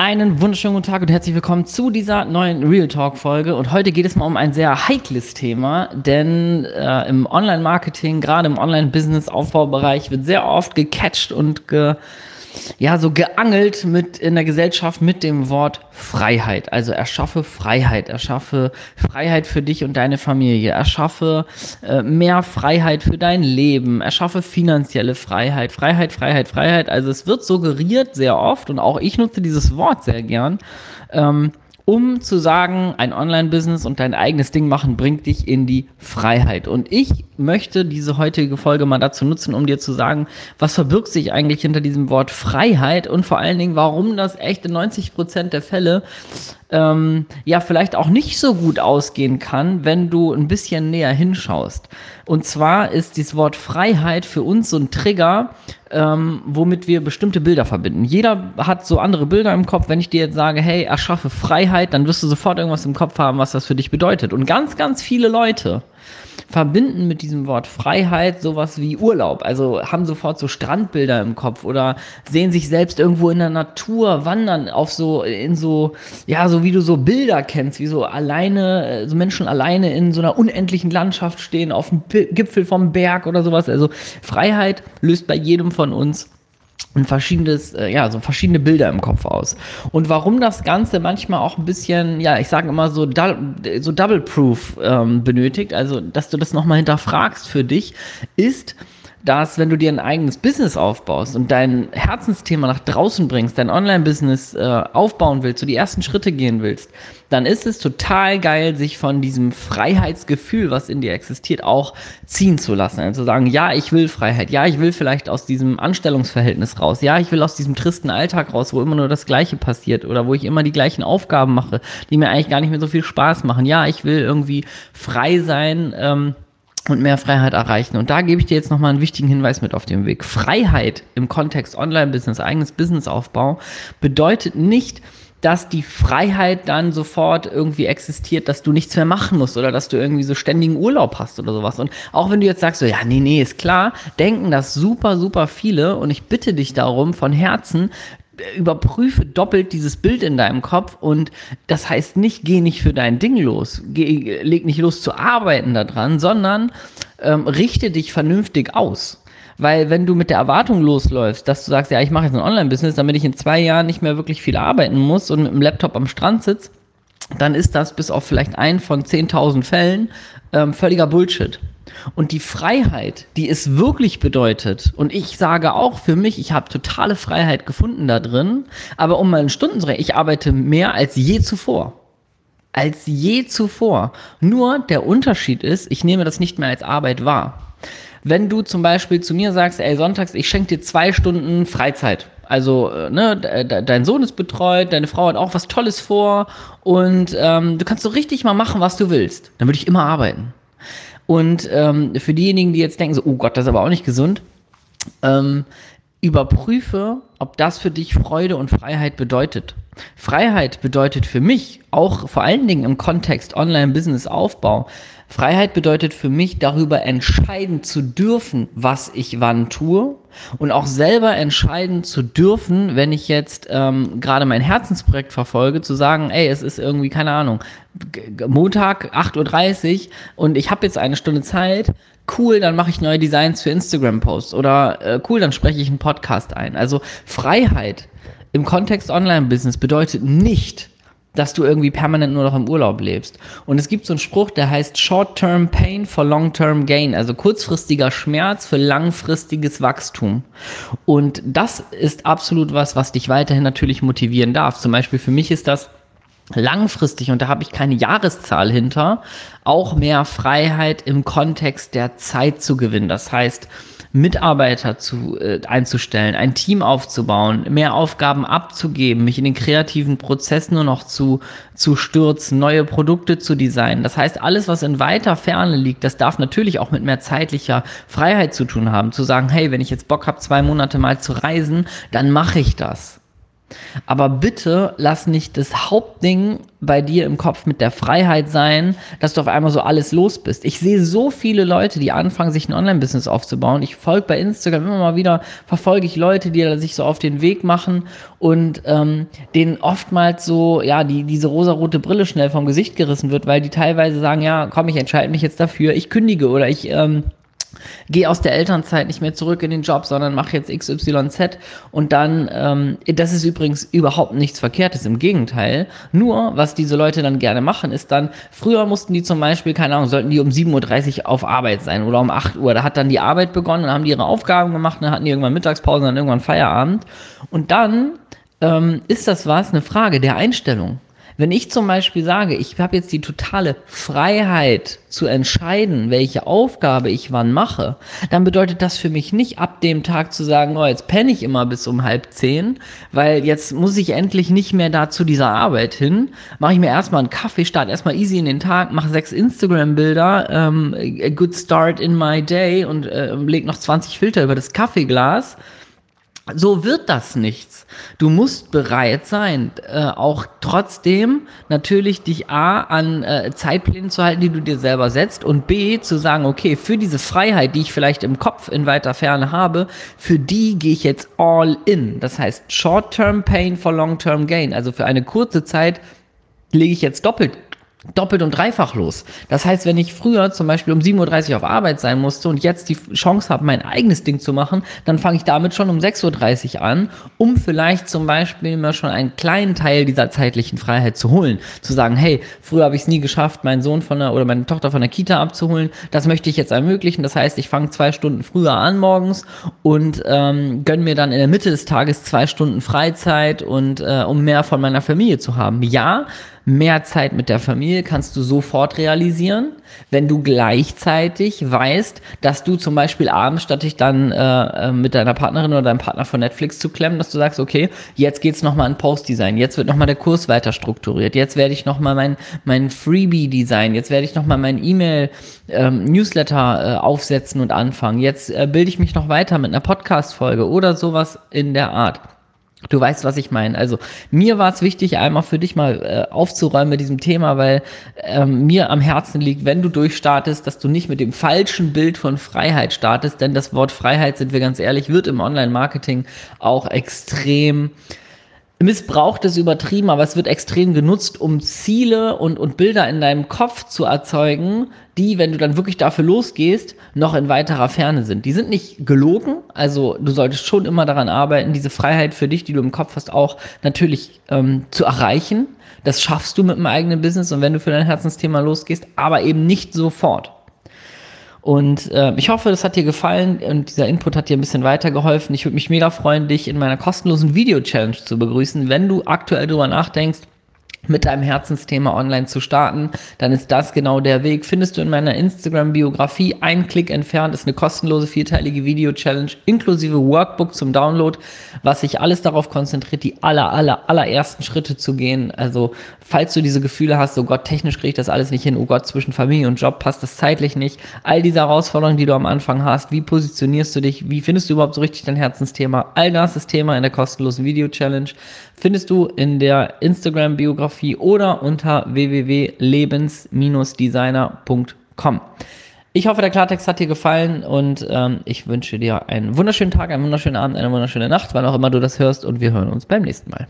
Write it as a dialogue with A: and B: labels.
A: Einen wunderschönen guten Tag und herzlich willkommen zu dieser neuen Real Talk Folge. Und heute geht es mal um ein sehr heikles Thema, denn äh, im Online-Marketing, gerade im Online-Business-Aufbaubereich, wird sehr oft gecatcht und ge, ja, so geangelt mit in der Gesellschaft mit dem Wort Freiheit. Also erschaffe Freiheit, erschaffe Freiheit für dich und deine Familie, erschaffe äh, mehr Freiheit für dein Leben, erschaffe finanzielle Freiheit, Freiheit, Freiheit, Freiheit. Also es wird suggeriert sehr oft und auch ich nutze dieses Wort sehr gern. Ähm, um zu sagen, ein Online-Business und dein eigenes Ding machen bringt dich in die Freiheit. Und ich möchte diese heutige Folge mal dazu nutzen, um dir zu sagen, was verbirgt sich eigentlich hinter diesem Wort Freiheit und vor allen Dingen, warum das echt in 90 Prozent der Fälle ähm, ja vielleicht auch nicht so gut ausgehen kann, wenn du ein bisschen näher hinschaust. Und zwar ist dieses Wort Freiheit für uns so ein Trigger, ähm, womit wir bestimmte Bilder verbinden. Jeder hat so andere Bilder im Kopf. Wenn ich dir jetzt sage, hey, erschaffe Freiheit, dann wirst du sofort irgendwas im Kopf haben, was das für dich bedeutet. Und ganz, ganz viele Leute verbinden mit diesem Wort Freiheit sowas wie Urlaub. Also haben sofort so Strandbilder im Kopf oder sehen sich selbst irgendwo in der Natur wandern auf so, in so, ja, so wie du so Bilder kennst, wie so alleine, so Menschen alleine in so einer unendlichen Landschaft stehen, auf dem Gipfel vom Berg oder sowas. Also Freiheit löst bei jedem von uns ein verschiedenes, äh, ja, so verschiedene Bilder im Kopf aus. Und warum das Ganze manchmal auch ein bisschen, ja, ich sage immer so, so Double Proof ähm, benötigt, also dass du das nochmal hinterfragst für dich, ist, dass wenn du dir ein eigenes Business aufbaust und dein Herzensthema nach draußen bringst, dein Online-Business äh, aufbauen willst, so die ersten Schritte gehen willst, dann ist es total geil, sich von diesem Freiheitsgefühl, was in dir existiert, auch ziehen zu lassen. Also zu sagen, ja, ich will Freiheit, ja, ich will vielleicht aus diesem Anstellungsverhältnis raus, ja, ich will aus diesem tristen Alltag raus, wo immer nur das Gleiche passiert oder wo ich immer die gleichen Aufgaben mache, die mir eigentlich gar nicht mehr so viel Spaß machen. Ja, ich will irgendwie frei sein. Ähm, und mehr Freiheit erreichen. Und da gebe ich dir jetzt nochmal einen wichtigen Hinweis mit auf den Weg. Freiheit im Kontext Online-Business, eigenes Businessaufbau bedeutet nicht, dass die Freiheit dann sofort irgendwie existiert, dass du nichts mehr machen musst oder dass du irgendwie so ständigen Urlaub hast oder sowas. Und auch wenn du jetzt sagst, so, ja, nee, nee, ist klar, denken das super, super viele und ich bitte dich darum von Herzen, überprüfe doppelt dieses Bild in deinem Kopf und das heißt nicht, geh nicht für dein Ding los, geh, leg nicht los zu arbeiten daran, sondern ähm, richte dich vernünftig aus. Weil wenn du mit der Erwartung losläufst, dass du sagst, ja, ich mache jetzt ein Online-Business, damit ich in zwei Jahren nicht mehr wirklich viel arbeiten muss und mit dem Laptop am Strand sitze, dann ist das bis auf vielleicht einen von 10.000 Fällen ähm, völliger Bullshit. Und die Freiheit, die es wirklich bedeutet, und ich sage auch für mich, ich habe totale Freiheit gefunden da drin, aber um mal Stunden zu rechnen, ich arbeite mehr als je zuvor. Als je zuvor. Nur der Unterschied ist, ich nehme das nicht mehr als Arbeit wahr. Wenn du zum Beispiel zu mir sagst, ey, sonntags, ich schenke dir zwei Stunden Freizeit. Also, äh, ne, dein Sohn ist betreut, deine Frau hat auch was Tolles vor und ähm, du kannst so richtig mal machen, was du willst. Dann würde ich immer arbeiten. Und ähm, für diejenigen, die jetzt denken, so, oh Gott, das ist aber auch nicht gesund, ähm, überprüfe, ob das für dich Freude und Freiheit bedeutet. Freiheit bedeutet für mich, auch vor allen Dingen im Kontext Online-Business-Aufbau, Freiheit bedeutet für mich, darüber entscheiden zu dürfen, was ich wann tue und auch selber entscheiden zu dürfen, wenn ich jetzt ähm, gerade mein Herzensprojekt verfolge, zu sagen, ey, es ist irgendwie, keine Ahnung, Montag 8.30 Uhr und ich habe jetzt eine Stunde Zeit, cool, dann mache ich neue Designs für Instagram-Posts oder äh, cool, dann spreche ich einen Podcast ein. Also Freiheit im Kontext Online-Business bedeutet nicht, dass du irgendwie permanent nur noch im Urlaub lebst. Und es gibt so einen Spruch, der heißt Short-Term Pain for Long-Term Gain, also kurzfristiger Schmerz für langfristiges Wachstum. Und das ist absolut was, was dich weiterhin natürlich motivieren darf. Zum Beispiel für mich ist das langfristig, und da habe ich keine Jahreszahl hinter, auch mehr Freiheit im Kontext der Zeit zu gewinnen. Das heißt, Mitarbeiter zu, äh, einzustellen, ein Team aufzubauen, mehr Aufgaben abzugeben, mich in den kreativen Prozess nur noch zu, zu stürzen, neue Produkte zu designen. Das heißt, alles, was in weiter Ferne liegt, das darf natürlich auch mit mehr zeitlicher Freiheit zu tun haben. Zu sagen, hey, wenn ich jetzt Bock habe, zwei Monate mal zu reisen, dann mache ich das. Aber bitte lass nicht das Hauptding bei dir im Kopf mit der Freiheit sein, dass du auf einmal so alles los bist. Ich sehe so viele Leute, die anfangen, sich ein Online-Business aufzubauen. Ich folge bei Instagram immer mal wieder, verfolge ich Leute, die sich so auf den Weg machen und ähm, denen oftmals so, ja, die, diese rosarote Brille schnell vom Gesicht gerissen wird, weil die teilweise sagen, ja, komm, ich entscheide mich jetzt dafür, ich kündige oder ich ähm, gehe aus der Elternzeit nicht mehr zurück in den Job, sondern mache jetzt XYZ und dann, ähm, das ist übrigens überhaupt nichts Verkehrtes, im Gegenteil. Nur, was diese Leute dann gerne machen, ist dann, früher mussten die zum Beispiel, keine Ahnung, sollten die um 7.30 Uhr auf Arbeit sein oder um 8 Uhr. Da hat dann die Arbeit begonnen, dann haben die ihre Aufgaben gemacht, dann hatten die irgendwann Mittagspause, dann irgendwann Feierabend. Und dann ähm, ist das was, eine Frage der Einstellung. Wenn ich zum Beispiel sage, ich habe jetzt die totale Freiheit zu entscheiden, welche Aufgabe ich wann mache, dann bedeutet das für mich nicht ab dem Tag zu sagen, oh, jetzt penne ich immer bis um halb zehn, weil jetzt muss ich endlich nicht mehr da zu dieser Arbeit hin. Mache ich mir erstmal einen Kaffee, starte erstmal easy in den Tag, mache sechs Instagram-Bilder, ähm, a good start in my day und äh, leg noch 20 Filter über das Kaffeeglas so wird das nichts. Du musst bereit sein, äh, auch trotzdem natürlich dich A an äh, Zeitplänen zu halten, die du dir selber setzt und B zu sagen, okay, für diese Freiheit, die ich vielleicht im Kopf in weiter Ferne habe, für die gehe ich jetzt all in. Das heißt Short-Term Pain for Long-Term Gain. Also für eine kurze Zeit lege ich jetzt doppelt doppelt und dreifach los. Das heißt, wenn ich früher zum Beispiel um 7.30 Uhr auf Arbeit sein musste und jetzt die Chance habe, mein eigenes Ding zu machen, dann fange ich damit schon um 6.30 Uhr an, um vielleicht zum Beispiel mir schon einen kleinen Teil dieser zeitlichen Freiheit zu holen. Zu sagen, hey, früher habe ich es nie geschafft, meinen Sohn von der oder meine Tochter von der Kita abzuholen. Das möchte ich jetzt ermöglichen. Das heißt, ich fange zwei Stunden früher an morgens und ähm, gönne mir dann in der Mitte des Tages zwei Stunden Freizeit und äh, um mehr von meiner Familie zu haben. Ja, mehr Zeit mit der Familie kannst du sofort realisieren, wenn du gleichzeitig weißt, dass du zum Beispiel abends, statt dich dann äh, äh, mit deiner Partnerin oder deinem Partner von Netflix zu klemmen, dass du sagst, okay, jetzt geht's nochmal an Postdesign, jetzt wird nochmal der Kurs weiter strukturiert, jetzt werde ich nochmal mein, mein Freebie-Design, jetzt werde ich nochmal mein E-Mail-Newsletter ähm, äh, aufsetzen und anfangen, jetzt äh, bilde ich mich noch weiter mit einer Podcast-Folge oder sowas in der Art. Du weißt, was ich meine. Also mir war es wichtig, einmal für dich mal äh, aufzuräumen mit diesem Thema, weil ähm, mir am Herzen liegt, wenn du durchstartest, dass du nicht mit dem falschen Bild von Freiheit startest, denn das Wort Freiheit, sind wir ganz ehrlich, wird im Online-Marketing auch extrem missbraucht ist übertrieben, aber es wird extrem genutzt, um Ziele und, und Bilder in deinem Kopf zu erzeugen, die, wenn du dann wirklich dafür losgehst, noch in weiterer Ferne sind. Die sind nicht gelogen, also du solltest schon immer daran arbeiten, diese Freiheit für dich, die du im Kopf hast, auch natürlich ähm, zu erreichen. Das schaffst du mit dem eigenen Business und wenn du für dein Herzensthema losgehst, aber eben nicht sofort. Und äh, ich hoffe, das hat dir gefallen und dieser Input hat dir ein bisschen weitergeholfen. Ich würde mich mega freuen, dich in meiner kostenlosen Video-Challenge zu begrüßen. Wenn du aktuell darüber nachdenkst, mit deinem Herzensthema online zu starten, dann ist das genau der Weg. Findest du in meiner Instagram-Biografie. Ein Klick entfernt ist eine kostenlose vierteilige Video-Challenge inklusive Workbook zum Download, was sich alles darauf konzentriert, die aller, aller, allerersten Schritte zu gehen. Also, falls du diese Gefühle hast, oh Gott, technisch kriege ich das alles nicht hin, oh Gott, zwischen Familie und Job passt das zeitlich nicht. All diese Herausforderungen, die du am Anfang hast, wie positionierst du dich, wie findest du überhaupt so richtig dein Herzensthema? All das ist Thema in der kostenlosen Video-Challenge. Findest du in der Instagram-Biografie Fotografie oder unter www.lebens-designer.com. Ich hoffe, der Klartext hat dir gefallen und ähm, ich wünsche dir einen wunderschönen Tag, einen wunderschönen Abend, eine wunderschöne Nacht, wann auch immer du das hörst und wir hören uns beim nächsten Mal.